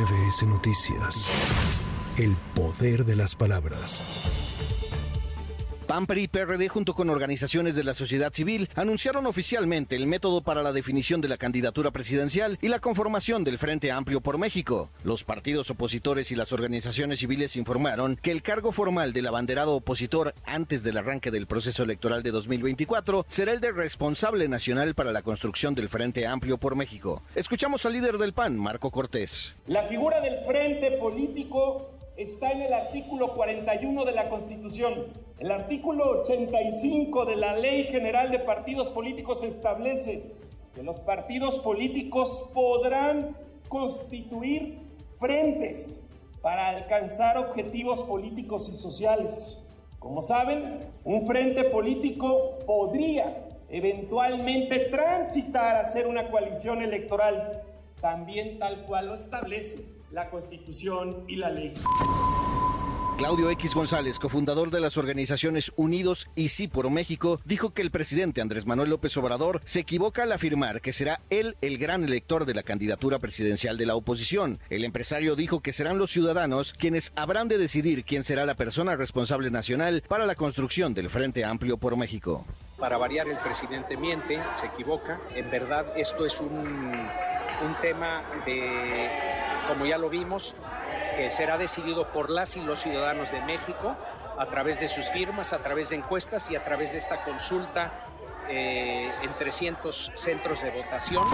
MBS Noticias. El poder de las palabras. PAN, y PRD junto con organizaciones de la sociedad civil anunciaron oficialmente el método para la definición de la candidatura presidencial y la conformación del Frente Amplio por México. Los partidos opositores y las organizaciones civiles informaron que el cargo formal del abanderado opositor antes del arranque del proceso electoral de 2024 será el de responsable nacional para la construcción del Frente Amplio por México. Escuchamos al líder del PAN, Marco Cortés. La figura del Frente Político está en el artículo 41 de la Constitución. El artículo 85 de la Ley General de Partidos Políticos establece que los partidos políticos podrán constituir frentes para alcanzar objetivos políticos y sociales. Como saben, un frente político podría eventualmente transitar a ser una coalición electoral, también tal cual lo establece la Constitución y la ley. Claudio X González, cofundador de las organizaciones Unidos y Sí por México, dijo que el presidente Andrés Manuel López Obrador se equivoca al afirmar que será él el gran elector de la candidatura presidencial de la oposición. El empresario dijo que serán los ciudadanos quienes habrán de decidir quién será la persona responsable nacional para la construcción del Frente Amplio por México. Para variar, el presidente miente, se equivoca. En verdad, esto es un, un tema de como ya lo vimos, que será decidido por las y los ciudadanos de México a través de sus firmas, a través de encuestas y a través de esta consulta eh, en 300 centros de votación.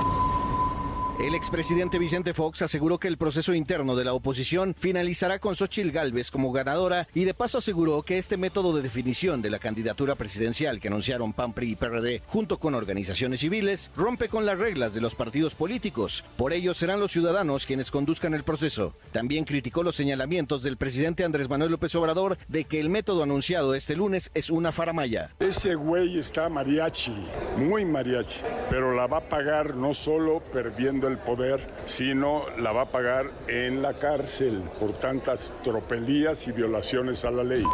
El expresidente Vicente Fox aseguró que el proceso interno de la oposición finalizará con Xochitl Gálvez como ganadora y de paso aseguró que este método de definición de la candidatura presidencial que anunciaron PAN, PRI y PRD junto con organizaciones civiles rompe con las reglas de los partidos políticos. Por ello serán los ciudadanos quienes conduzcan el proceso. También criticó los señalamientos del presidente Andrés Manuel López Obrador de que el método anunciado este lunes es una faramaya. Ese güey está mariachi, muy mariachi, pero la va a pagar no solo perdiendo el poder, sino la va a pagar en la cárcel por tantas tropelías y violaciones a la ley.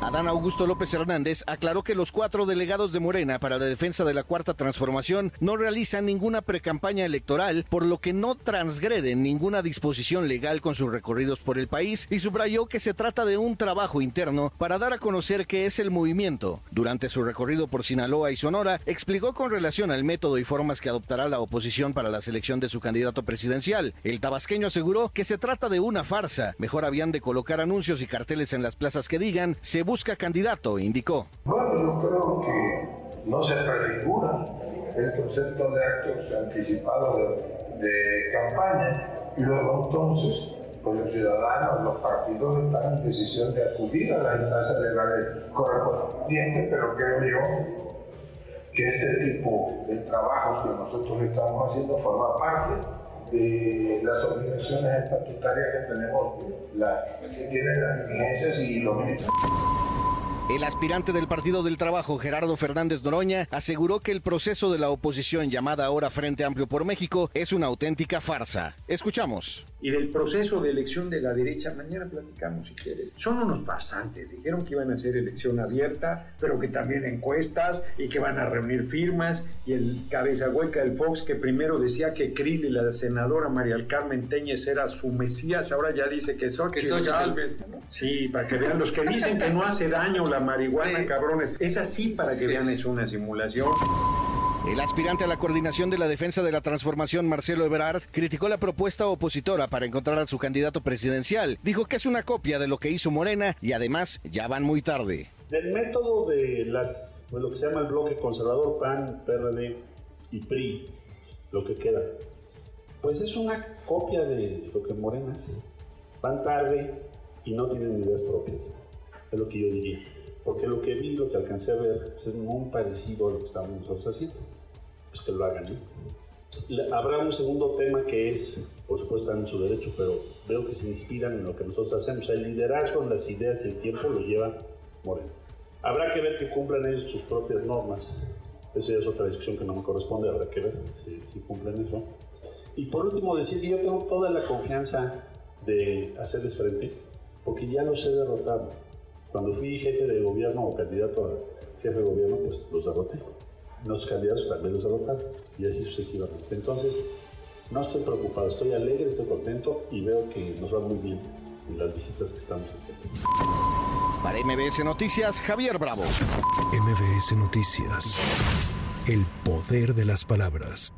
Adán Augusto López Hernández aclaró que los cuatro delegados de Morena para la defensa de la Cuarta Transformación no realizan ninguna precampaña electoral, por lo que no transgreden ninguna disposición legal con sus recorridos por el país y subrayó que se trata de un trabajo interno para dar a conocer qué es el movimiento. Durante su recorrido por Sinaloa y Sonora, explicó con relación al método y formas que adoptará la oposición para la selección de su candidato presidencial. El tabasqueño aseguró que se trata de una farsa. Mejor habían de colocar anuncios y carteles en las plazas que digan se busca candidato, indicó. Bueno, yo creo que no se prefigura el concepto de actos anticipados de, campaña y luego entonces pues los ciudadanos, los partidos están en decisión de acudir a las instancias legales correspondientes, pero creo yo que este tipo de trabajos que nosotros estamos haciendo forma parte de las obligaciones estatutarias que tenemos, la, que tienen las dirigencias y los ministros. El aspirante del Partido del Trabajo, Gerardo Fernández Noroña, aseguró que el proceso de la oposición llamada ahora Frente Amplio por México es una auténtica farsa. Escuchamos y del proceso de elección de la derecha, mañana platicamos si quieres. Son unos farsantes, dijeron que iban a hacer elección abierta, pero que también encuestas y que van a reunir firmas y el cabeza hueca del Fox que primero decía que Krill y la senadora María Carmen Teñez era su mesías, ahora ya dice que Xochitl Galvez. Sí, para que vean los que dicen que no hace daño la marihuana, cabrones. Es así para que vean es una simulación. El aspirante a la coordinación de la defensa de la transformación, Marcelo Ebrard, criticó la propuesta opositora para encontrar a su candidato presidencial. Dijo que es una copia de lo que hizo Morena y además ya van muy tarde. Del método de, las, lo que se llama el bloque conservador, PAN, PRD y PRI, lo que queda, pues es una copia de lo que Morena hace. Van tarde y no tienen ideas propias, es lo que yo diría. Porque lo que vi, lo que alcancé a ver, pues, es muy parecido a lo que estamos nosotros haciendo pues que lo hagan. Habrá un segundo tema que es, por supuesto, en su derecho, pero veo que se inspiran en lo que nosotros hacemos. El liderazgo en las ideas y el tiempo lo lleva Moreno. Habrá que ver que cumplan ellos sus propias normas. Esa ya es otra discusión que no me corresponde, habrá que ver si, cumplen eso. Y por último, decir que yo tengo toda la confianza de hacerles frente, porque ya los he derrotado. Cuando fui jefe de gobierno o candidato a jefe de gobierno, pues los derroté nuestros candidatos también los derrotaron y así sucesivamente. Entonces, No estoy preocupado, estoy alegre, estoy contento y veo que nos va muy bien en las visitas que estamos haciendo. Para MBS Noticias, Javier Bravo. MBS Noticias. El poder de las palabras.